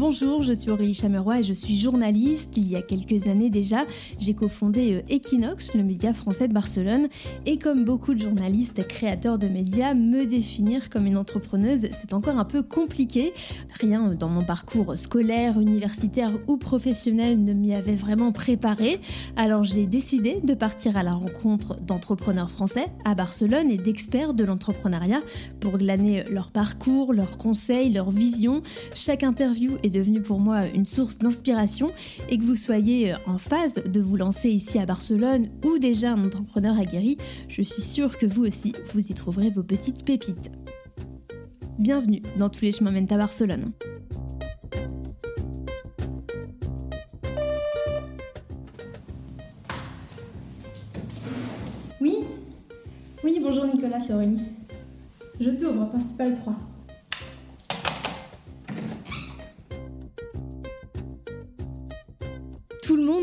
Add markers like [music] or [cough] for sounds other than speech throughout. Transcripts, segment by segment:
Bonjour, je suis Aurélie Chameroy et je suis journaliste. Il y a quelques années déjà, j'ai cofondé euh, Equinox, le média français de Barcelone. Et comme beaucoup de journalistes créateurs de médias, me définir comme une entrepreneuse, c'est encore un peu compliqué. Rien dans mon parcours scolaire, universitaire ou professionnel ne m'y avait vraiment préparé. Alors j'ai décidé de partir à la rencontre d'entrepreneurs français à Barcelone et d'experts de l'entrepreneuriat pour glaner leur parcours, leurs conseils, leurs visions. Chaque interview est devenu pour moi une source d'inspiration et que vous soyez en phase de vous lancer ici à Barcelone ou déjà un entrepreneur aguerri, je suis sûre que vous aussi, vous y trouverez vos petites pépites. Bienvenue dans Tous les chemins mènent à Barcelone. Oui? Oui, bonjour Nicolas, c'est Aurélie. Je t'ouvre, principal 3.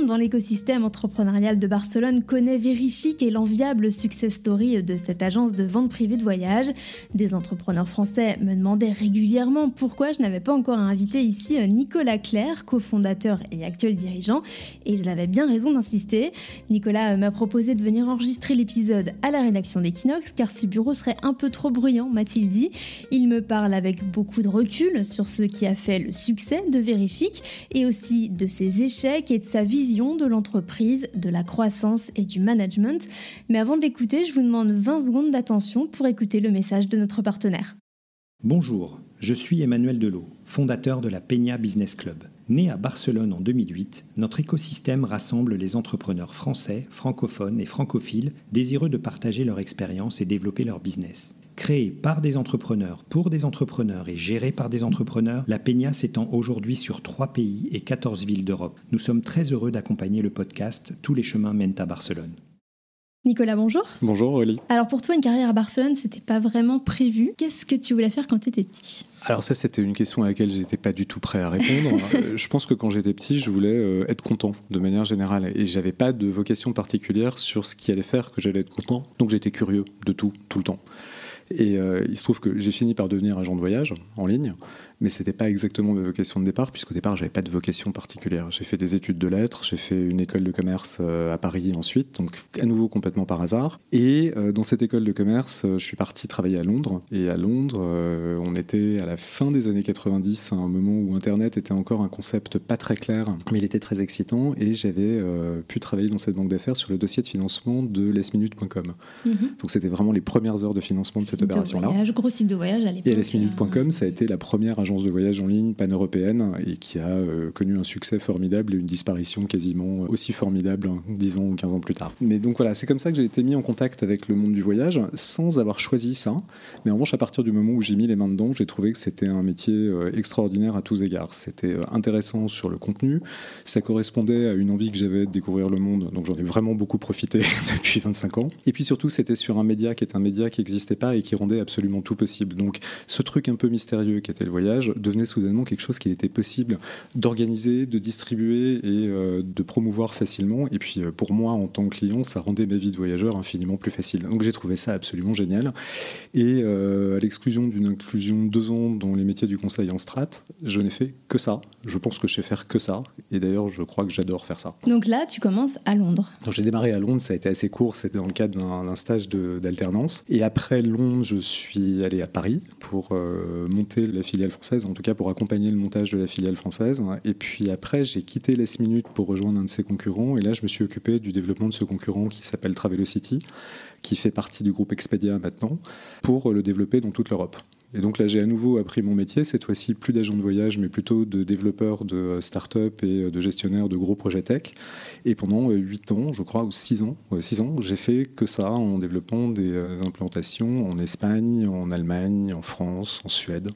Dans l'écosystème entrepreneurial de Barcelone connaît Verichic et l'enviable success story de cette agence de vente privée de voyage. Des entrepreneurs français me demandaient régulièrement pourquoi je n'avais pas encore invité ici Nicolas Claire, cofondateur et actuel dirigeant, et ils avaient bien raison d'insister. Nicolas m'a proposé de venir enregistrer l'épisode à la rédaction d'Equinox car ce bureau serait un peu trop bruyant, m'a-t-il dit. Il me parle avec beaucoup de recul sur ce qui a fait le succès de Verichic et aussi de ses échecs et de sa vision de l'entreprise, de la croissance et du management. Mais avant de l'écouter, je vous demande 20 secondes d'attention pour écouter le message de notre partenaire. Bonjour, je suis Emmanuel Delot, fondateur de la Peña Business Club. Né à Barcelone en 2008, notre écosystème rassemble les entrepreneurs français, francophones et francophiles désireux de partager leur expérience et développer leur business. Créée par des entrepreneurs pour des entrepreneurs et gérée par des entrepreneurs, la Peña s'étend aujourd'hui sur trois pays et 14 villes d'Europe. Nous sommes très heureux d'accompagner le podcast Tous les chemins mènent à Barcelone. Nicolas, bonjour. Bonjour Aurélie. Alors pour toi, une carrière à Barcelone, c'était pas vraiment prévu. Qu'est-ce que tu voulais faire quand tu étais petit? Alors ça, c'était une question à laquelle j'étais pas du tout prêt à répondre. [laughs] Euh, je pense que quand j'étais petit, je voulais euh, être content de manière générale et j'avais pas de vocation particulière sur ce qui allait faire que j'allais être content. Donc j'étais curieux de tout, tout le temps. Et euh, il se trouve que j'ai fini par devenir agent de voyage en ligne mais c'était pas exactement ma vocation de départ, puisqu'au départ, j'avais pas de vocation particulière. J'ai fait des études de lettres, j'ai fait une école de commerce euh, à Paris ensuite, donc à nouveau complètement par hasard. Et euh, dans cette école de commerce, euh, je suis parti travailler à Londres. Et à Londres, on était à la fin des années 90, à un moment où Internet était encore un concept pas très clair, mais il était très excitant. Et j'avais pu travailler dans cette banque d'affaires sur le dossier de financement de lesminute.com. Mm Donc c'était vraiment les premières heures de financement de cette opération-là. Gros site de voyage à l'époque. Et lesminute.com, ça a été la première agence de voyage en ligne pan-européenne et qui a euh, connu un succès formidable et une disparition quasiment aussi formidable 10 ans ou 15 ans plus tard. Mais donc voilà, c'est comme ça que j'ai été mis en contact avec le monde du voyage sans avoir choisi ça. Mais en revanche, à partir du moment où j'ai mis les mains dedans, j'ai trouvé que c'était un métier euh, extraordinaire à tous égards. C'était euh, intéressant sur le contenu, ça correspondait à une envie que j'avais de découvrir le monde, donc j'en ai vraiment beaucoup profité [laughs] depuis 25 ans. Et puis surtout, c'était sur un média qui est un média qui n'existait pas et qui rendait absolument tout possible. Donc ce truc un peu mystérieux qui était le voyage, devenait soudainement quelque chose qu'il était possible d'organiser, de distribuer et euh, de promouvoir facilement. Et puis euh, pour moi, en tant que client, ça rendait ma vie de voyageur infiniment plus facile. Donc j'ai trouvé ça absolument génial. Et euh, à l'exclusion d'une inclusion de deux ans dans les métiers du conseil en strat, je n'ai fait que ça. Je pense que je sais faire que ça. Et d'ailleurs, je crois que j'adore faire ça. Donc là, tu commences à Londres. Donc j'ai démarré à Londres, ça a été assez court, c'était dans le cadre d'un stage d'alternance. Et après Londres, je suis allé à Paris pour monter la filiale française en tout cas pour accompagner le montage de la filiale française. Et puis après, j'ai quitté Less Minute pour rejoindre un de ses concurrents. Et là, je me suis occupé du développement de ce concurrent qui s'appelle Travelocity, qui fait partie du groupe Expedia maintenant, pour le développer dans toute l'Europe. Et donc là, j'ai à nouveau appris mon métier, cette fois-ci plus d'agent de voyage, mais plutôt de développeur de start-up et de gestionnaire de gros projets tech. Et pendant 8 ans, je crois, ou 6 ans, 6 ans, j'ai fait que ça en développant des euh, implantations en Espagne, en Allemagne, en France, en Suède,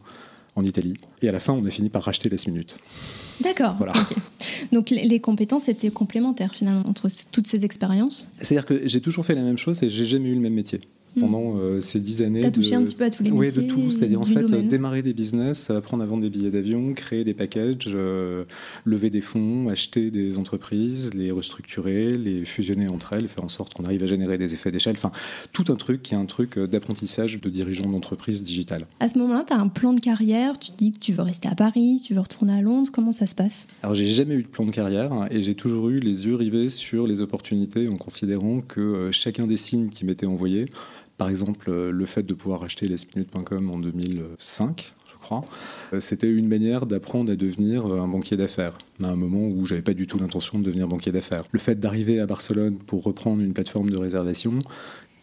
en Italie. Et à la fin, on a fini par racheter les minutes. D'accord. Voilà. Donc les compétences étaient complémentaires finalement entre toutes ces expériences? C'est-à-dire que j'ai toujours fait la même chose et j'ai jamais eu le même métier. Hmm. pendant euh, ces dix années. Tu touché un petit peu à tous les métiers Oui, de tout. C'est-à-dire en fait démarrer des business, apprendre à vendre des billets d'avion, créer des packages, euh, lever des fonds, acheter des entreprises, les restructurer, les fusionner entre elles, faire en sorte qu'on arrive à générer des effets d'échelle. Enfin, tout un truc qui est un truc euh, d'apprentissage de dirigeant d'entreprise digitale. À ce moment-là, tu as un plan de carrière, tu te dis que tu veux rester à Paris, tu veux retourner à Londres, comment ça se passe? Alors, j'ai jamais eu de plan de carrière et j'ai toujours eu les yeux rivés sur les opportunités en considérant que chacun des signes qui m'étaient envoyés par exemple, euh, le fait de pouvoir acheter lesminutes.com en 2005, je crois, euh, c'était une manière d'apprendre à devenir euh, un banquier d'affaires, à un moment où j'avais pas du tout l'intention de devenir banquier d'affaires. Le fait d'arriver à Barcelone pour reprendre une plateforme de réservation,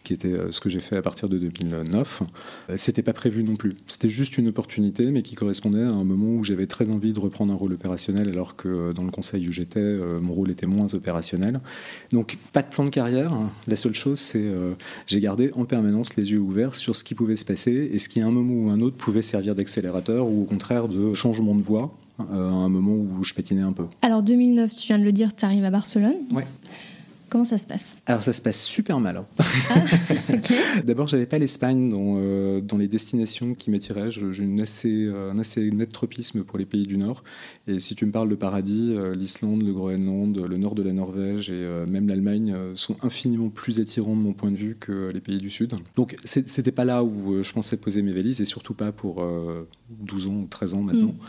qui était euh, ce que j'ai fait à partir de 2009. Euh, c'était pas prévu non plus. C'était juste une opportunité, mais qui correspondait à un moment où j'avais très envie de reprendre un rôle opérationnel, alors que euh, dans le conseil où j'étais, mon rôle était moins opérationnel. Donc pas de plan de carrière. La seule chose, c'est j'ai gardé en permanence les yeux ouverts sur ce qui pouvait se passer et ce qui à un moment ou un autre pouvait servir d'accélérateur ou au contraire de changement de voie à un moment où je pétinais un peu. Alors 2009, tu viens de le dire, tu arrives à Barcelone. Ouais. Comment ça se passe? Alors ça se passe super mal. Hein. Ah, [laughs] D'abord, j'avais pas l'Espagne dans, euh, dans, les destinations qui m'attiraient. J'ai une assez, euh, un assez net tropisme pour les pays du Nord. Et si tu me parles de paradis, euh, l'Islande, le Groenland, le nord de la Norvège et même l'Allemagne sont infiniment plus attirants de mon point de vue que les pays du Sud. Donc c'était pas là où je pensais poser mes valises et surtout pas pour 12 ans ou 13 ans maintenant. Mm.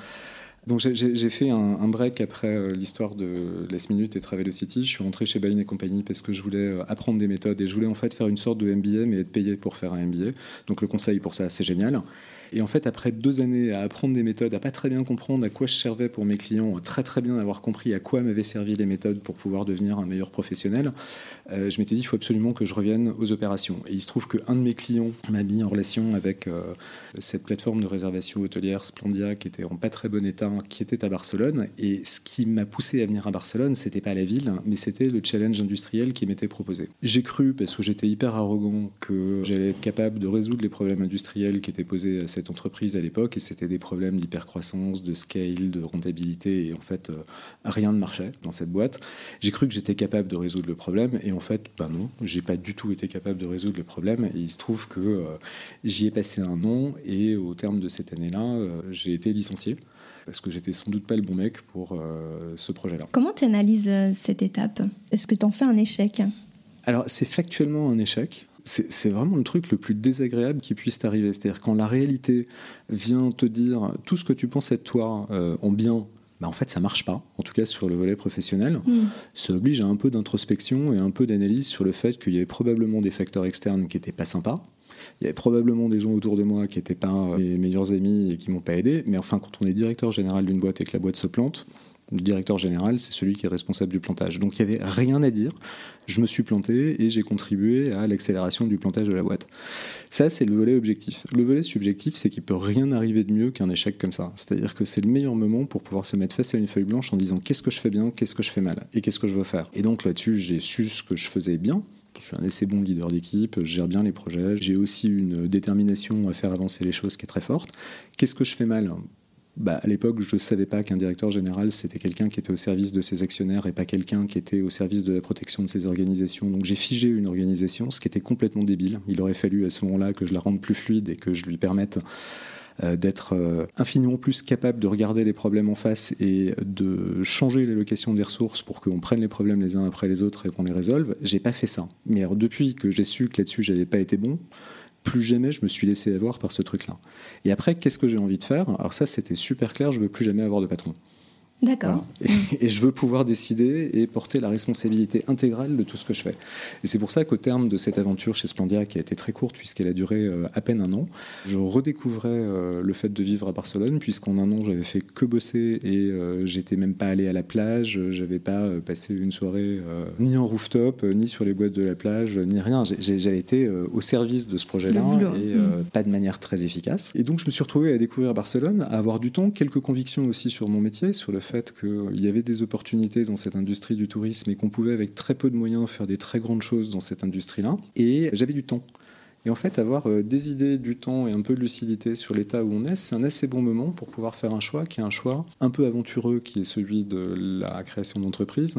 Donc j'ai fait un, break après euh, l'histoire de Last Minute et Travel City. Je suis rentré chez Bain et compagnie parce que je voulais euh, apprendre des méthodes et je voulais en fait faire une sorte de MBA mais être payé pour faire un MBA. Donc le conseil pour ça, c'est génial. Et en fait, après deux années à apprendre des méthodes, à pas très bien comprendre à quoi je servais pour mes clients, très très bien avoir compris à quoi m'avaient servi les méthodes pour pouvoir devenir un meilleur professionnel, euh, je m'étais dit il faut absolument que je revienne aux opérations. Et il se trouve qu'un de mes clients m'a mis en relation avec euh, cette plateforme de réservation hôtelière Splendia qui était en pas très bon état, qui était à Barcelone. Et ce qui m'a poussé à venir à Barcelone, c'était pas la ville, mais c'était le challenge industriel qui m'était proposé. J'ai cru, parce que j'étais hyper arrogant, que j'allais être capable de résoudre les problèmes industriels qui étaient posés à cette entreprise à l'époque et c'était des problèmes d'hypercroissance, de scale, de rentabilité et en fait euh, rien ne marchait dans cette boîte. J'ai cru que j'étais capable de résoudre le problème et en fait ben non, j'ai pas du tout été capable de résoudre le problème et il se trouve que euh, j'y ai passé un an et au terme de cette année-là, euh, j'ai été licencié parce que j'étais sans doute pas le bon mec pour ce projet-là. Comment tu analyses cette étape? Est-ce que tu en fais un échec? Alors, c'est factuellement un échec c'est vraiment le truc le plus désagréable qui puisse t'arriver. C'est-à-dire quand la réalité vient te dire tout ce que tu penses être toi euh, en bien, bah en fait ça marche pas, en tout cas sur le volet professionnel. Mm. Ça oblige à un peu d'introspection et un peu d'analyse sur le fait qu'il y avait probablement des facteurs externes qui n'étaient pas sympas. Il y avait probablement des gens autour de moi qui n'étaient pas euh, mes meilleurs amis et qui m'ont pas aidé. Mais enfin, quand on est directeur général d'une boîte et que la boîte se plante, le directeur général, c'est celui qui est responsable du plantage. Donc il n'y avait rien à dire. Je me suis planté et j'ai contribué à l'accélération du plantage de la boîte. Ça, c'est le volet objectif. Le volet subjectif, c'est qu'il peut rien arriver de mieux qu'un échec comme ça. C'est-à-dire que c'est le meilleur moment pour pouvoir se mettre face à une feuille blanche en disant qu'est-ce que je fais bien, qu'est-ce que je fais mal et qu'est-ce que je veux faire. Et donc là-dessus, j'ai su ce que je faisais bien, je suis un assez bon leader d'équipe, je gère bien les projets, j'ai aussi une détermination à faire avancer les choses qui est très forte. Qu'est-ce que je fais mal? Bah, à l'époque, je ne savais pas qu'un directeur général, c'était quelqu'un qui était au service de ses actionnaires et pas quelqu'un qui était au service de la protection de ses organisations. Donc j'ai figé une organisation, ce qui était complètement débile. Il aurait fallu à ce moment-là que je la rende plus fluide et que je lui permette euh, d'être euh, infiniment plus capable de regarder les problèmes en face et de changer l'allocation des ressources pour qu'on prenne les problèmes les uns après les autres et qu'on les résolve. J'ai pas fait ça. Mais depuis que j'ai su que là-dessus j'avais pas été bon, plus jamais je me suis laissé avoir par ce truc-là. Et après, qu'est-ce que j'ai envie de faire? Alors ça, c'était super clair, je veux plus jamais avoir de patron. D'accord. Et, je veux pouvoir décider et porter la responsabilité intégrale de tout ce que je fais. Et c'est pour ça qu'au terme de cette aventure chez Splendia, qui a été très courte puisqu'elle a duré euh, à peine un an, je redécouvrais euh, le fait de vivre à Barcelone, puisqu'en un an, j'avais fait que bosser et euh, j'étais même pas allé à la plage, j'avais pas passé une soirée ni en rooftop, ni sur les boîtes de la plage, ni rien. J'avais été au service de ce projet-là et mm. pas de manière très efficace. Et donc, je me suis retrouvé à découvrir Barcelone, à avoir du temps, quelques convictions aussi sur mon métier, sur le fait qu'il y avait des opportunités dans cette industrie du tourisme et qu'on pouvait avec très peu de moyens faire des très grandes choses dans cette industrie-là. Et j'avais du temps. Et en fait, avoir euh, des idées, du temps et un peu de lucidité sur l'état où on est, c'est un assez bon moment pour pouvoir faire un choix qui est un choix un peu aventureux, qui est celui de la création d'entreprise,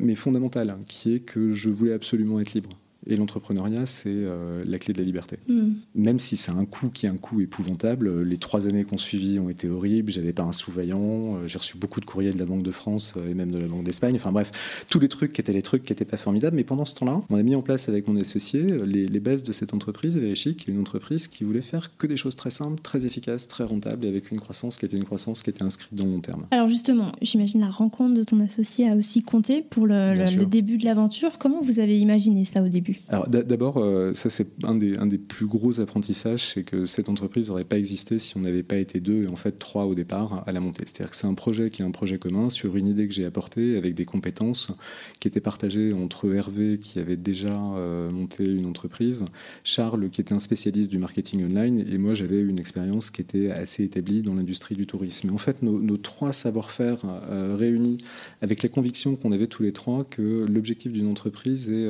mais fondamental, qui est que je voulais absolument être libre. Et l'entrepreneuriat, c'est euh, la clé de la liberté. Hmm. Même si c'est un coût qui est un coût épouvantable, les trois années qu'on suivi ont été horribles. J'avais pas un sous-vaillant. Euh, j'ai reçu beaucoup de courriers de la Banque de France euh, et même de la Banque d'Espagne. Enfin bref, tous les trucs qui étaient les trucs qui n'étaient pas formidables. Mais pendant ce temps-là, on a mis en place avec mon associé les, bases de cette entreprise, Verichic, une entreprise qui voulait faire que des choses très simples, très efficaces, très rentables et avec une croissance qui était une croissance qui était inscrite dans le long terme. Alors justement, j'imagine la rencontre de ton associé a aussi compté pour le début de l'aventure. Comment vous avez imaginé ça au début? Alors d'abord, euh, ça c'est un des, plus gros apprentissages, c'est que cette entreprise n'aurait pas existé si on n'avait pas été deux et en fait trois au départ à la montée. C'est-à-dire que c'est un projet qui est un projet commun sur une idée que j'ai apportée avec des compétences qui étaient partagées entre Hervé qui avait déjà euh, monté une entreprise, Charles qui était un spécialiste du marketing online et moi j'avais une expérience qui était assez établie dans l'industrie du tourisme. Et en fait, nos, trois savoir-faire euh, réunis avec les convictions qu'on avait tous les trois que l'objectif d'une entreprise est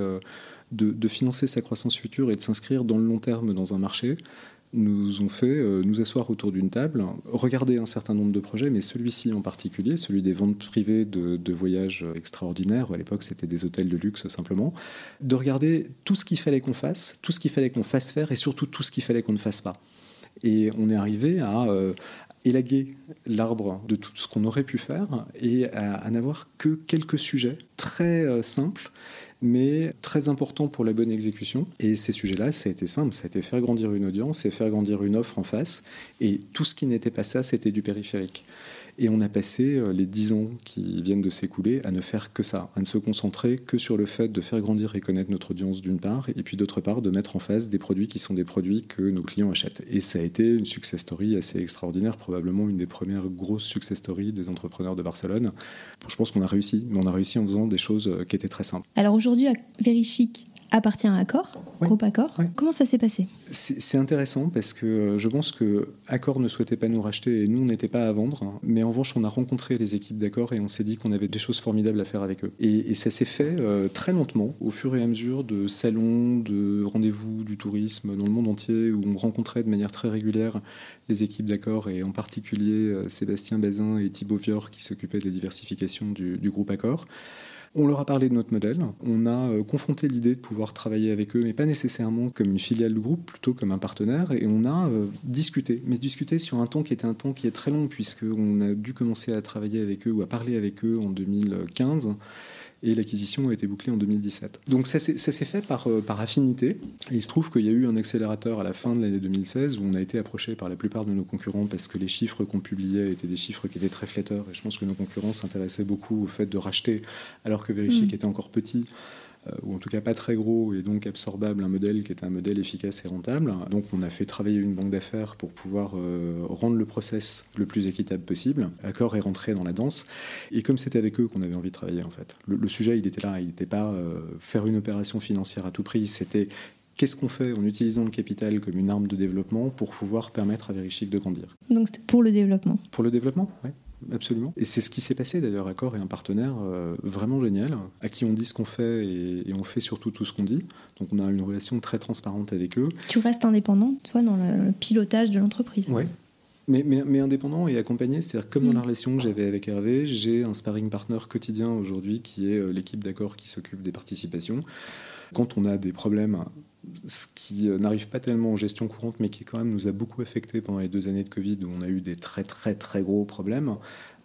de, financer sa croissance future et de s'inscrire dans le long terme dans un marché, nous ont fait euh, nous asseoir autour d'une table, regarder un certain nombre de projets, mais celui-ci en particulier, celui des ventes privées de, voyages extraordinaires, à l'époque c'était des hôtels de luxe simplement, de regarder tout ce qu'il fallait qu'on fasse, tout ce qu'il fallait qu'on fasse faire et surtout tout ce qu'il fallait qu'on ne fasse pas. Et on est arrivé à, euh, élaguer l'arbre de tout ce qu'on aurait pu faire et à, n'avoir que quelques sujets très euh, simples mais très important pour la bonne exécution. Et ces sujets-là, ça a été simple, ça a été faire grandir une audience et faire grandir une offre en face. Et tout ce qui n'était pas ça, c'était du périphérique. Et on a passé euh, les dix ans qui viennent de s'écouler à ne faire que ça, à ne se concentrer que sur le fait de faire grandir et connaître notre audience d'une part, et puis d'autre part de mettre en face des produits qui sont des produits que nos clients achètent. Et ça a été une success story assez extraordinaire, probablement une des premières grosses success stories des entrepreneurs de Barcelone. Je pense qu'on a réussi, mais on a réussi en faisant des choses euh, qui étaient très simples. Alors aujourd'hui, à Verichic, appartient à Accor, groupe Accor. Comment ça s'est passé? C'est intéressant parce que euh, je pense que Accor ne souhaitait pas nous racheter et nous, on n'était pas à vendre. Mais en revanche, on a rencontré les équipes d'Accor et on s'est dit qu'on avait des choses formidables à faire avec eux. Et, ça s'est fait euh, très lentement, au fur et à mesure de salons, de rendez-vous du tourisme dans le monde entier où on rencontrait de manière très régulière les équipes d'Accor et en particulier euh, Sébastien Bazin et Thibaut Vior qui s'occupaient de la diversification du, du groupe Accor. On leur a parlé de notre modèle, on a euh, confronté l'idée de pouvoir travailler avec eux, mais pas nécessairement comme une filiale du groupe, plutôt comme un partenaire, et on a euh, discuté, mais discuté sur un temps qui était un temps qui est très long, puisqu'on a dû commencer à travailler avec eux ou à parler avec eux en 2015 et l'acquisition a été bouclée en 2017. Donc ça s'est fait par, euh, par affinité. Et il se trouve qu'il y a eu un accélérateur à la fin de l'année 2016 où on a été approché par la plupart de nos concurrents parce que les chiffres qu'on publiait étaient des chiffres qui étaient très flatteurs. Et je pense que nos concurrents s'intéressaient beaucoup au fait de racheter alors que Verichic mm. était encore petit. Euh, ou en tout cas pas très gros et donc absorbable, un modèle qui est un modèle efficace et rentable. Donc on a fait travailler une banque d'affaires pour pouvoir euh, rendre le process le plus équitable possible. Accord est rentré dans la danse. Et comme c'était avec eux qu'on avait envie de travailler en fait. Le, sujet il était là, il n'était pas euh, faire une opération financière à tout prix, c'était qu'est-ce qu'on fait en utilisant le capital comme une arme de développement pour pouvoir permettre à Verichic de grandir. Donc c'était pour le développement Pour le développement, oui absolument. Et c'est ce qui s'est passé d'ailleurs. Accor est un partenaire euh, vraiment génial, à qui on dit ce qu'on fait et, on fait surtout tout ce qu'on dit. Donc on a une relation très transparente avec eux. Tu restes indépendant, toi, dans le pilotage de l'entreprise Oui. Mais, mais, indépendant et accompagné, c'est-à-dire comme dans la mm. relation que j'avais avec Hervé, j'ai un sparring partner quotidien aujourd'hui qui est euh, l'équipe d'accord qui s'occupe des participations. Quand on a des problèmes ce qui euh, n'arrive pas tellement en gestion courante, mais qui quand même nous a beaucoup affecté pendant les deux années de Covid, où on a eu des très très très gros problèmes.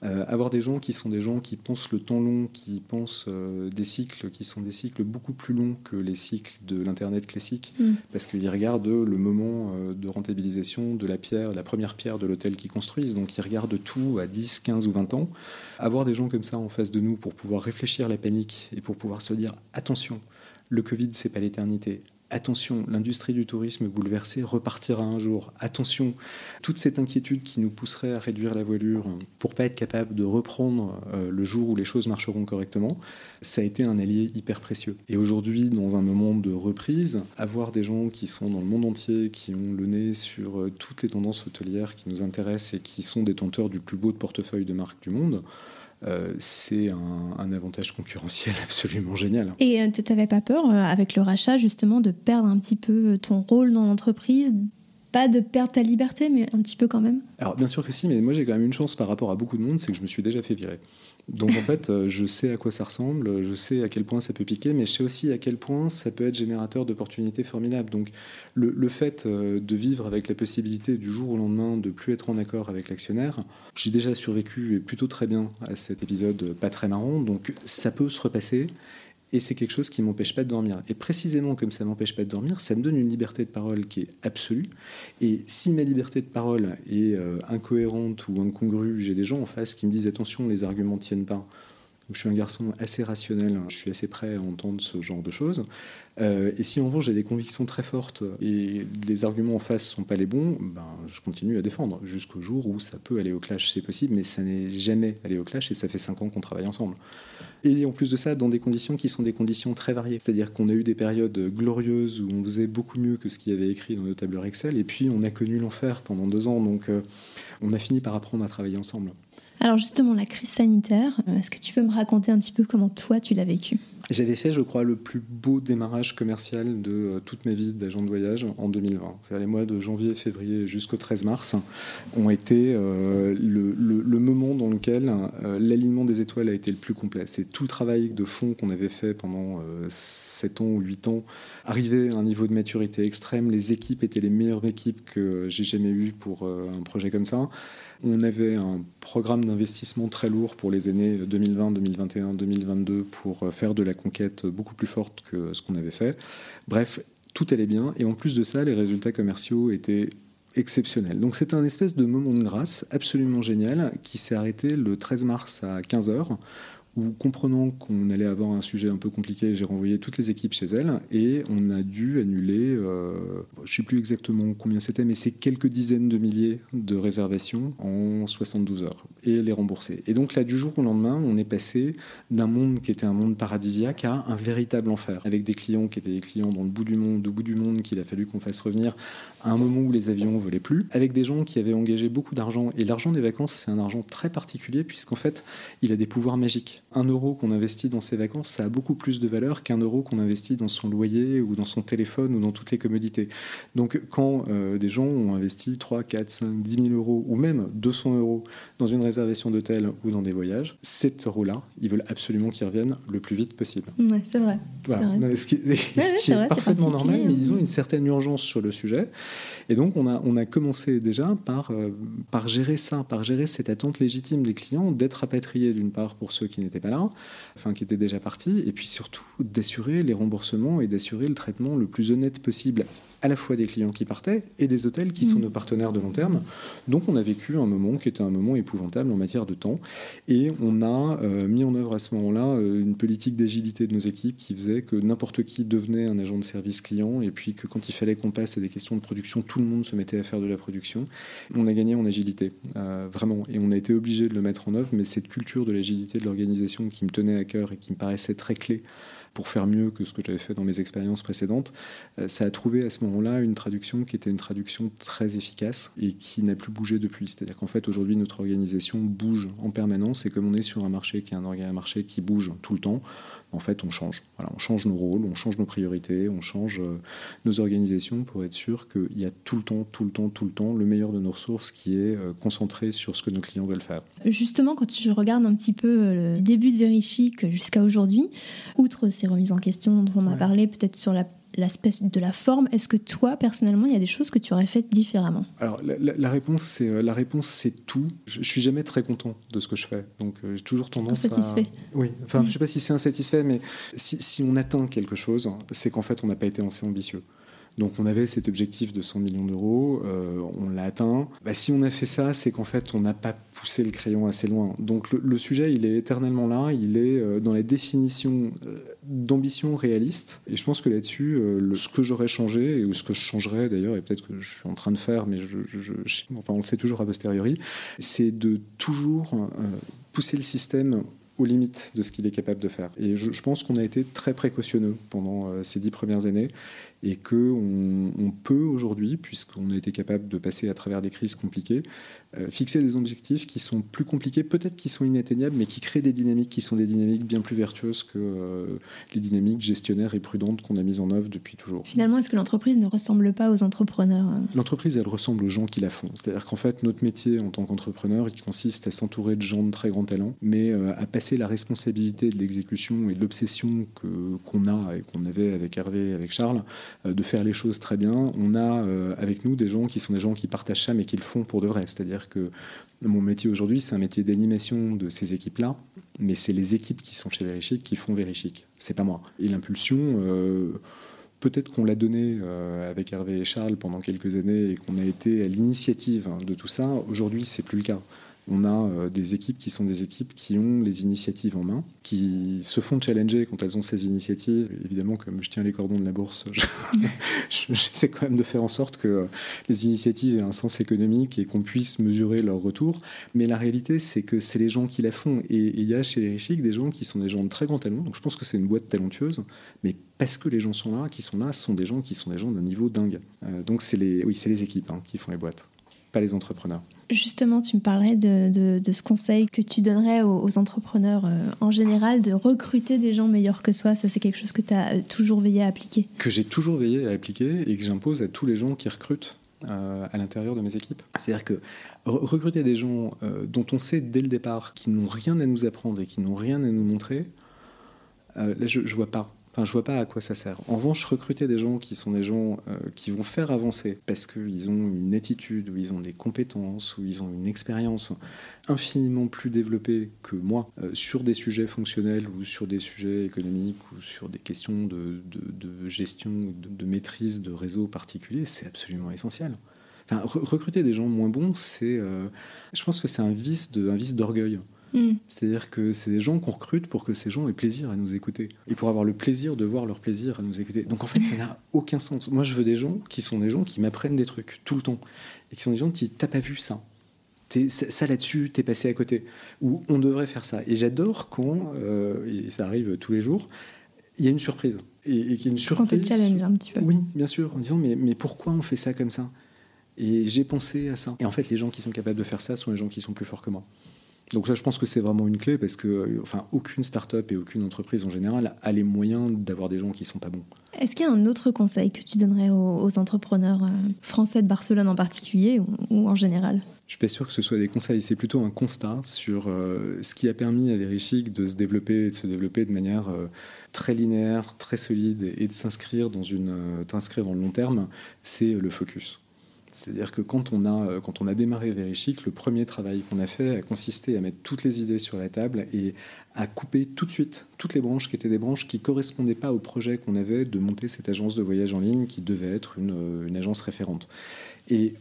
Euh, avoir des gens qui sont des gens qui pensent le temps long, qui pensent euh, des cycles qui sont des cycles beaucoup plus longs que les cycles de l'Internet classique, mm. parce qu'ils regardent le moment de rentabilisation de la pierre, la première pierre de l'hôtel qu'ils construisent, donc ils regardent tout à 10, 15 ou 20 ans. Avoir des gens comme ça en face de nous pour pouvoir réfléchir la panique et pour pouvoir se dire attention, le Covid, c'est pas l'éternité attention, l'industrie du tourisme bouleversée repartira un jour. Attention, toute cette inquiétude qui nous pousserait à réduire la voilure pour pas être capable de reprendre euh, le jour où les choses marcheront correctement, ça a été un allié hyper précieux. Et aujourd'hui, dans un moment de reprise, avoir des gens qui sont dans le monde entier, qui ont le nez sur euh, toutes les tendances hôtelières qui nous intéressent et qui sont détenteurs du plus beau portefeuille de marques du monde, euh, c'est un, avantage concurrentiel [laughs] absolument génial. Et euh, tu n'avais pas peur, euh, avec le rachat, justement, de perdre un petit peu ton rôle dans l'entreprise? Pas de perdre ta liberté, mais un petit peu quand même? Alors bien sûr que si, mais moi j'ai quand même une chance par rapport à beaucoup de monde, c'est que je me suis déjà fait virer. Donc en fait, euh, je sais à quoi ça ressemble, je sais à quel point ça peut piquer, mais je sais aussi à quel point ça peut être générateur d'opportunités formidables. Donc le, le, fait euh, de vivre avec la possibilité du jour au lendemain de plus être en accord avec l'actionnaire, j'ai déjà survécu plutôt très bien à cet épisode pas très marrant, donc ça peut se repasser et c'est quelque chose qui m'empêche pas de dormir. Et précisément comme ça m'empêche pas de dormir, ça me donne une liberté de parole qui est absolue. Et si ma liberté de parole est euh, incohérente ou incongrue, j'ai des gens en face qui me disent attention, les arguments tiennent pas. Je suis un garçon assez rationnel, je suis assez prêt à entendre ce genre de choses. Euh, et si en revanche j'ai des convictions très fortes et les arguments en face sont pas les bons, ben, je continue à défendre jusqu'au jour où ça peut aller au clash, c'est possible, mais ça n'est jamais allé au clash et ça fait cinq ans qu'on travaille ensemble. Et en plus de ça, dans des conditions qui sont des conditions très variées. C'est-à-dire qu'on a eu des périodes glorieuses où on faisait beaucoup mieux que ce qu'il y avait écrit dans nos tableurs Excel, et puis on a connu l'enfer pendant deux ans. Donc euh, on a fini par apprendre à travailler ensemble. Alors justement, la crise sanitaire, euh, est-ce que tu peux me raconter un petit peu comment toi tu l'as vécu? J'avais fait, je crois, le plus beau démarrage commercial de euh, toute ma vie d'agent de voyage en 2020. C'est-à-dire les mois de janvier, février jusqu'au 13 mars ont été euh, le, moment dans lequel euh, l'alignement des étoiles a été le plus complet. C'est tout le travail de fond qu'on avait fait pendant 7 ans ou 8 ans, arrivé à un niveau de maturité extrême. Les équipes étaient les meilleures équipes que j'ai jamais eues pour un projet comme ça. On avait un programme d'investissement très lourd pour les années 2020, 2021, 2022 pour euh, faire de la conquête beaucoup plus forte que ce qu'on avait fait. Bref, tout allait bien et en plus de ça, les résultats commerciaux étaient exceptionnels. Donc c'était un espèce de moment de grâce absolument génial qui s'est arrêté le 13 mars à 15h où, comprenant qu'on allait avoir un sujet un peu compliqué, j'ai renvoyé toutes les équipes chez elles et on a dû annuler, euh, je ne sais plus exactement combien c'était, mais c'est quelques dizaines de milliers de réservations en 72 heures et les rembourser. Et donc là, du jour au lendemain, on est passé d'un monde qui était un monde paradisiaque à un véritable enfer, avec des clients qui étaient des clients dans le bout du monde, au bout du monde, qu'il a fallu qu'on fasse revenir à un moment où les avions ne volaient plus, avec des gens qui avaient engagé beaucoup d'argent. Et l'argent des vacances, c'est un argent très particulier, puisqu'en fait, il a des pouvoirs magiques un euro qu'on investit dans ses vacances, ça a beaucoup plus de valeur qu'un euro qu'on investit dans son loyer ou dans son téléphone ou dans toutes les commodités. Donc quand euh, des gens ont investi 3, 4, 5, 10 000 euros ou même 200 euros dans une réservation d'hôtel ou dans des voyages, cet euro-là, ils veulent absolument qu'il revienne le plus vite possible. Ouais, c'est vrai. Ce qui, est, [laughs] parfaitement normal, mais ils ont une certaine urgence sur le sujet. Et donc on a, on a commencé déjà par, euh, par gérer ça, par gérer cette attente légitime des clients d'être rapatriés d'une part pour ceux qui n'étaient pas enfin qui étaient déjà partis, et puis surtout d'assurer les remboursements et d'assurer le traitement le plus honnête possible à la fois des clients qui partaient et des hôtels qui sont mm. nos partenaires de long terme. Donc on a vécu un moment qui était un moment épouvantable en matière de temps et on a euh, mis en œuvre à ce moment-là euh, une politique d'agilité de nos équipes qui faisait que n'importe qui devenait un agent de service client et puis que quand il fallait qu'on passe à des questions de production, tout le monde se mettait à faire de la production. On a gagné en agilité, euh, vraiment, et on a été obligé de le mettre en œuvre, mais cette culture de l'agilité de l'organisation qui me tenait à cœur et qui me paraissait très clé pour faire mieux que ce que j'avais fait dans mes expériences précédentes, euh, ça a trouvé à ce moment-là une traduction qui était une traduction très efficace et qui n'a plus bougé depuis. C'est-à-dire qu'en fait, aujourd'hui, notre organisation bouge en permanence et comme on est sur un marché qui est un marché qui bouge tout le temps, en fait, on change. Voilà, on change nos rôles, on change nos priorités, on change euh, nos organisations pour être sûr qu'il y a tout le temps, tout le temps, tout le temps le meilleur de nos ressources qui est euh, concentré sur ce que nos clients veulent faire. Justement, quand tu regardes un petit peu euh, le début de Verichic jusqu'à aujourd'hui, outre ces remises en question dont on a parlé, peut-être sur la l'aspect de la forme, est-ce que toi, personnellement, il y a des choses que tu aurais faites différemment? Alors, la, réponse, c'est euh, la réponse, c'est tout. Je, je, suis jamais très content de ce que je fais, donc euh, j'ai toujours tendance insatisfait. à. Oui, enfin, je sais pas si c'est insatisfait, mais si, si on atteint quelque chose, c'est qu'en fait, on n'a pas été assez ambitieux. Donc on avait cet objectif de 100 millions d'euros, euh, on l'a atteint. Bah, si on a fait ça, c'est qu'en fait on n'a pas poussé le crayon assez loin. Donc le, sujet, il est éternellement là, il est euh, dans la définition euh, d'ambition réaliste. Et je pense que là-dessus, ce que j'aurais changé, ou ce que je changerais d'ailleurs, et peut-être que je suis en train de faire, mais je, enfin, on le sait toujours a posteriori, c'est de toujours pousser le système aux limites de ce qu'il est capable de faire. Et je, pense qu'on a été très précautionneux pendant ces dix premières années et qu'on on peut aujourd'hui, puisqu'on a été capable de passer à travers des crises compliquées, euh, fixer des objectifs qui sont plus compliqués, peut-être qui sont inatteignables, mais qui créent des dynamiques qui sont des dynamiques bien plus vertueuses que euh, les dynamiques gestionnaires et prudentes qu'on a mises en œuvre depuis toujours. Finalement, est-ce que l'entreprise ne ressemble pas aux entrepreneurs euh L'entreprise, elle ressemble aux gens qui la font. C'est-à-dire qu'en fait, notre métier en tant qu'entrepreneur, il consiste à s'entourer de gens de très grand talent, mais à passer la responsabilité de l'exécution et de l'obsession qu'on a et qu'on avait avec Hervé et avec Charles, de faire les choses très bien. On a avec nous des gens qui sont des gens qui partagent ça, mais qui le font pour de vrai. C'est-à-dire que mon métier aujourd'hui, c'est un métier d'animation de ces équipes-là, mais c'est les équipes qui sont chez Verichic qui font Verichic. C'est pas moi. Et l'impulsion, euh, peut-être qu'on l'a donnée euh, avec Hervé et Charles pendant quelques années et qu'on a été à l'initiative de tout ça. Aujourd'hui, c'est plus le cas. On a euh, des équipes qui sont des équipes qui ont les initiatives en main, qui se font challenger quand elles ont ces initiatives. Évidemment, comme je tiens les cordons de la bourse, [laughs] j'essaie quand même de faire en sorte que les initiatives aient un sens économique et qu'on puisse mesurer leur retour. Mais la réalité, c'est que c'est les gens qui la font. Et il y a chez les Richic des gens qui sont des gens de très grand talent. Donc je pense que c'est une boîte talentueuse, mais parce que les gens sont là, qui sont là, sont des gens qui sont des gens d'un niveau dingue. Euh, donc c'est les, oui, c'est les équipes hein, qui font les boîtes, pas les entrepreneurs. Justement, tu me parlerais de, ce conseil que tu donnerais aux, entrepreneurs euh, en général de recruter des gens meilleurs que soi. Ça, c'est quelque chose que tu as euh, toujours veillé à appliquer. Que j'ai toujours veillé à appliquer et que j'impose à tous les gens qui recrutent euh, à l'intérieur de mes équipes. C'est-à-dire que recruter des gens dont on sait dès le départ qu'ils n'ont rien à nous apprendre et qui n'ont rien à nous montrer, là, je ne vois pas Enfin, je vois pas à quoi ça sert. En revanche, recruter des gens qui sont des gens euh, qui vont faire avancer parce qu'ils ont une attitude, ou ils ont des compétences, ou ils ont une expérience infiniment plus développée que moi euh, sur des sujets fonctionnels ou sur des sujets économiques ou sur des questions de, gestion, de, maîtrise de réseaux particuliers, c'est absolument essentiel. Recruter des gens moins bons, c'est, euh, je pense que c'est un vice d'orgueil. Mm. C'est-à-dire que c'est des gens qu'on recrute pour que ces gens aient plaisir à nous écouter et pour avoir le plaisir de voir leur plaisir à nous écouter. Donc en fait, ça n'a [laughs] aucun sens. Moi, je veux des gens qui sont des gens qui m'apprennent des trucs tout le temps et qui sont des gens qui t'as pas vu ça. ça là-dessus, t'es passé à côté. Ou on devrait faire ça. Et j'adore quand, euh, et ça arrive tous les jours, il y a une surprise. Et, et qu'il y a une surprise. Quand te challenge un petit peu. Oui, bien sûr, en disant mais, mais pourquoi on fait ça comme ça? Et j'ai pensé à ça. Et en fait, les gens qui sont capables de faire ça sont les gens qui sont plus forts que moi. Donc ça, je pense que c'est vraiment une clé parce que, enfin, aucune start-up et aucune entreprise en général a les moyens d'avoir des gens qui sont pas bons. Est-ce qu'il y a un autre conseil que tu donnerais aux, entrepreneurs euh, français de Barcelone en particulier ou, en général? Je suis pas sûr que ce soit des conseils, c'est plutôt un constat sur euh, ce qui a permis à Verichic de se développer et de se développer de manière euh, très linéaire, très solide et de s'inscrire dans une, t'inscrire dans le long terme, c'est le focus. C'est-à-dire que quand on, a, euh, quand on a démarré Verichic, le premier travail qu'on a fait a consisté à mettre toutes les idées sur la table et à couper tout de suite toutes les branches qui étaient des branches qui ne correspondaient pas au projet qu'on avait de monter cette agence de voyage en ligne qui devait être une, euh, une agence référente. Et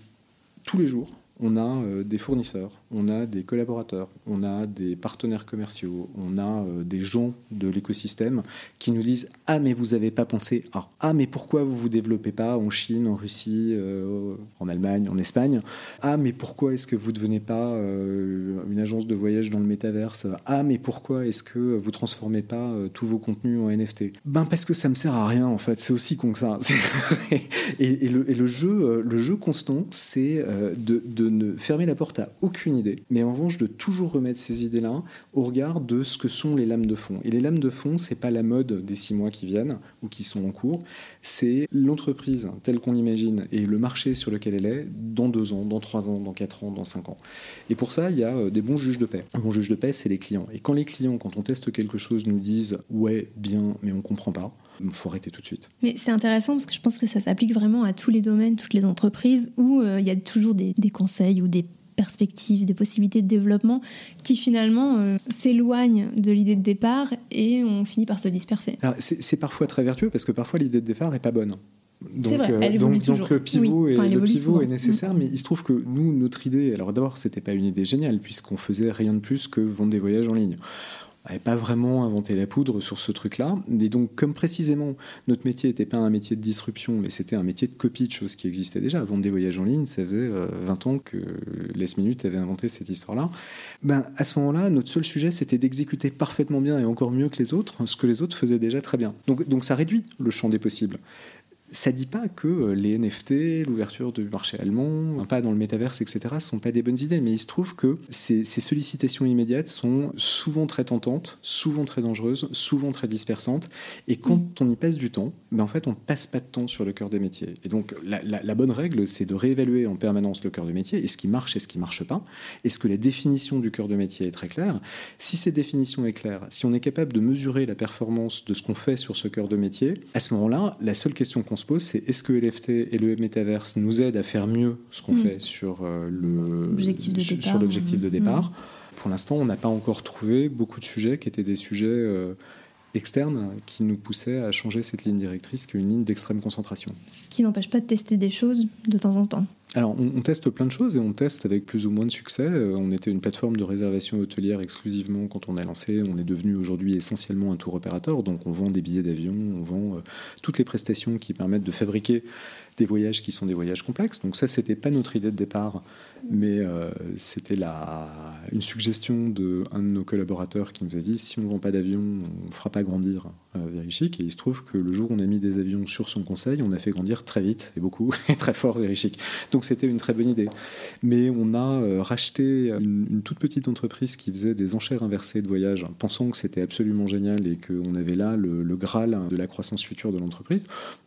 tous les jours, on a euh, des fournisseurs, on a des collaborateurs, on a des partenaires commerciaux, on a euh, des gens de l'écosystème qui nous disent Ah, mais vous n'avez pas pensé à Ah, mais pourquoi vous ne vous développez pas en Chine, en Russie, euh, en Allemagne, en Espagne? Ah, mais pourquoi est-ce que vous ne devenez pas une agence de voyage dans le métaverse? Ah, mais pourquoi est-ce que vous ne transformez pas tous vos contenus en NFT Ben, parce que ça me sert à rien, en fait. C'est aussi con que ça. [laughs] et, le, jeu, le jeu constant, c'est de ne fermer la porte à aucune idée, mais en revanche de toujours remettre ces idées-là au regard de ce que sont les lames de fond. Et les lames de fond, c'est pas la mode des six mois qui viennent ou qui sont en cours, c'est l'entreprise telle qu'on l'imagine et le marché sur lequel elle est dans deux ans, dans trois ans, dans quatre ans, dans cinq ans. Et pour ça, il y a euh, des bons juges de paix. Un bon juge de paix, c'est les clients. Et quand les clients, quand on teste quelque chose, nous disent ouais, bien, mais on comprend pas, il faut arrêter tout de suite. Mais c'est intéressant parce que je pense que ça s'applique vraiment à tous les domaines, toutes les entreprises où euh, il y a toujours des, conseils ou des perspectives, des possibilités de développement qui finalement euh, s'éloignent de l'idée de départ et on finit par se disperser. C'est parfois très vertueux parce que parfois l'idée de départ n'est pas bonne. Donc, vrai, euh, elle donc, donc, le pivot, est, le pivot est, nécessaire, mm. mais il se trouve que nous, notre idée, alors d'abord, c'était pas une idée géniale, puisqu'on faisait rien de plus que vendre des voyages en ligne n'avait pas vraiment inventé la poudre sur ce truc-là. Et donc, comme précisément, notre métier n'était pas un métier de disruption, mais c'était un métier de copie de choses qui existaient déjà. Vendre des voyages en ligne, ça faisait 20 ans que Last Minute avait inventé cette histoire-là. Ben, à ce moment-là, notre seul sujet, c'était d'exécuter parfaitement bien et encore mieux que les autres ce que les autres faisaient déjà très bien. Donc, donc ça réduit le champ des possibles ça ne dit pas que euh, les NFT, l'ouverture du marché allemand, un pas dans le métaverse, etc., ne sont pas des bonnes idées. Mais il se trouve que ces, sollicitations immédiates sont souvent très tentantes, souvent très dangereuses, souvent très dispersantes. Et quand mm. on y passe du temps, ben en fait, on ne passe pas de temps sur le cœur des métiers. Et donc, la, bonne règle, c'est de réévaluer en permanence le cœur de métier et ce qui marche et ce qui ne marche pas. Est-ce que la définition du cœur de métier est très claire? Si cette définition est claire, si on est capable de mesurer la performance de ce qu'on fait sur ce cœur de métier, à ce moment-là, la seule question qu'on se pose, c'est est-ce que LFT et le Metaverse nous aident à faire mieux ce qu'on mm. fait sur euh, l'objectif de, sur, de départ mm. Pour l'instant, on n'a pas encore trouvé beaucoup de sujets qui étaient des sujets euh, externes qui nous poussaient à changer cette ligne directrice qui est une ligne d'extrême concentration. Ce qui n'empêche pas de tester des choses de temps en temps. Alors, on, teste plein de choses et on teste avec plus ou moins de succès. Euh, on était une plateforme de réservation hôtelière exclusivement quand on a lancé. On est devenu aujourd'hui essentiellement un tour opérateur. Donc, on vend des billets d'avion, on vend euh, toutes les prestations qui permettent de fabriquer des voyages qui sont des voyages complexes. Donc, ça, c'était pas notre idée de départ mais euh, c'était une suggestion de, de nos collaborateurs qui nous a dit si on ne vend pas d'avion, on ne fera pas grandir euh. Et il se trouve que le jour où on a mis des avions sur son conseil, on a fait grandir très vite et beaucoup [laughs] et très fort Verichic. Donc c'était une très bonne idée. Mais on a euh, racheté une, toute petite entreprise qui faisait des enchères inversées de voyages, pensant que c'était absolument génial et qu'on avait là le, Graal de la croissance future de l'entreprise.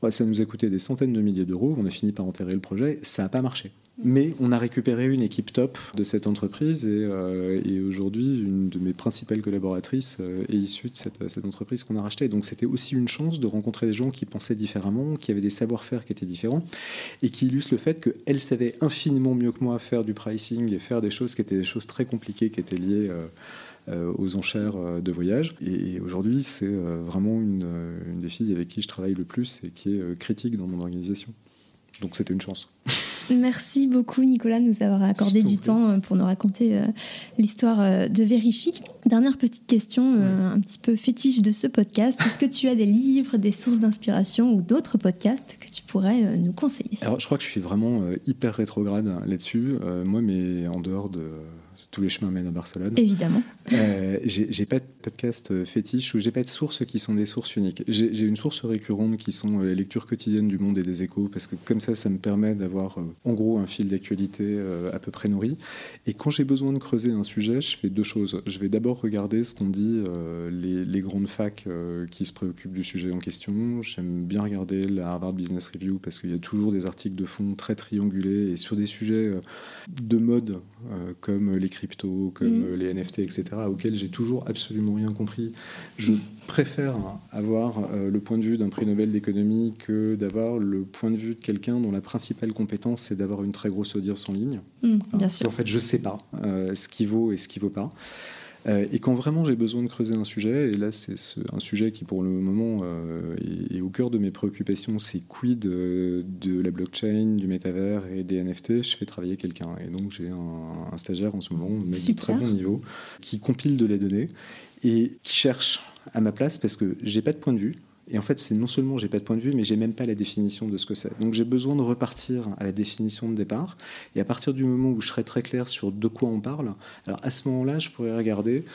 ça nous a coûté des centaines de milliers d'euros. On a fini par enterrer le projet. Ça n'a pas marché. Mais on a récupéré une équipe top de cette entreprise et, euh, aujourd'hui, une de mes principales collaboratrices euh, est issue de cette, entreprise qu'on a rachetée. Donc c'était aussi une chance de rencontrer des gens qui pensaient différemment, qui avaient des savoir-faire qui étaient différents et qui illustrent le fait qu'elle savait infiniment mieux que moi faire du pricing et faire des choses qui étaient des choses très compliquées qui étaient liées. Euh, aux enchères de voyage. Et, aujourd'hui, c'est vraiment une, une, des filles avec qui je travaille le plus et qui est critique dans mon organisation. Donc c'était une chance. Merci beaucoup Nicolas de nous avoir accordé du temps euh, pour nous raconter euh, l'histoire euh, de Verichic. Dernière petite question un petit peu fétiche de ce podcast. Est-ce que tu as des livres, des sources d'inspiration ou d'autres podcasts que tu pourrais nous conseiller? Alors je crois que je suis vraiment hyper rétrograde là-dessus. moi mais en dehors de tous les chemins mènent à Barcelone. Évidemment. Euh, j'ai pas de podcast euh, fétiche ou j'ai pas de sources qui sont des sources uniques. J'ai une source récurrente qui sont euh, les lectures quotidiennes du Monde et des Échos parce que comme ça, ça me permet d'avoir en gros un fil d'actualité à peu près nourri. Et quand j'ai besoin de creuser un sujet, je fais deux choses. Je vais d'abord regarder ce qu'on dit les, les, grandes facs qui se préoccupent du sujet en question. J'aime bien regarder la Harvard Business Review parce qu'il y a toujours des articles de fond très triangulés et sur des sujets de mode comme les cryptos, comme mm. les NFT, etc., auxquels j'ai toujours absolument rien compris. Je préfère avoir euh, le point de vue d'un prix Nobel d'économie que d'avoir le point de vue de quelqu'un dont la principale compétence, c'est d'avoir une très grosse audience en ligne. Mm, bien sûr. En fait, je ne sais pas euh, ce qui vaut et ce qui ne vaut pas. Euh, et quand vraiment j'ai besoin de creuser un sujet, et là c'est un sujet qui pour le moment euh, est, au cœur de mes préoccupations, c'est quid de, la blockchain, du métavers et des NFT, je fais travailler quelqu'un. Et donc j'ai un, stagiaire en ce moment, un mec de très bon niveau, qui compile de les données et qui cherche à ma place parce que j'ai pas de point de vue, et en fait, c'est non seulement j'ai pas de point de vue, mais j'ai même pas la définition de ce que c'est. Donc j'ai besoin de repartir à la définition de départ. Et à partir du moment où je serai très clair sur de quoi on parle, alors à ce moment-là, je pourrais regarder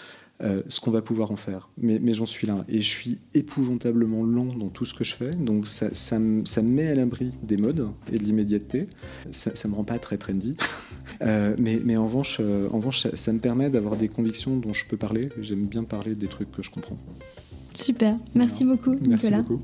euh, ce qu'on va pouvoir en faire. Mais, j'en suis là. Et je suis épouvantablement lent dans tout ce que je fais. Donc ça, me, met à l'abri des modes et de l'immédiateté. Ça ne me rend pas très trendy. [laughs] euh, mais, en revanche, euh, ça me permet d'avoir des convictions dont je peux parler. J'aime bien parler des trucs que je comprends. Super, merci beaucoup Merci Nicolas. Beaucoup.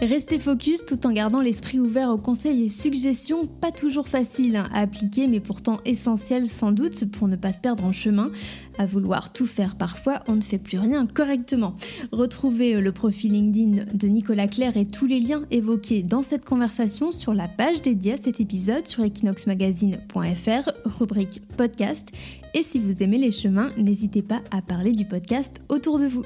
Rester focus tout en gardant l'esprit ouvert aux conseils et suggestions, pas toujours facile à appliquer, mais pourtant essentiel sans doute pour ne pas se perdre en chemin. À vouloir tout faire parfois, on ne fait plus rien correctement. Retrouvez le profil LinkedIn de Nicolas Claire et tous les liens évoqués dans cette conversation sur la page dédiée à cet épisode sur equinoxmagazine.fr, rubrique podcast. Et si vous aimez les chemins, n'hésitez pas à parler du podcast autour de vous.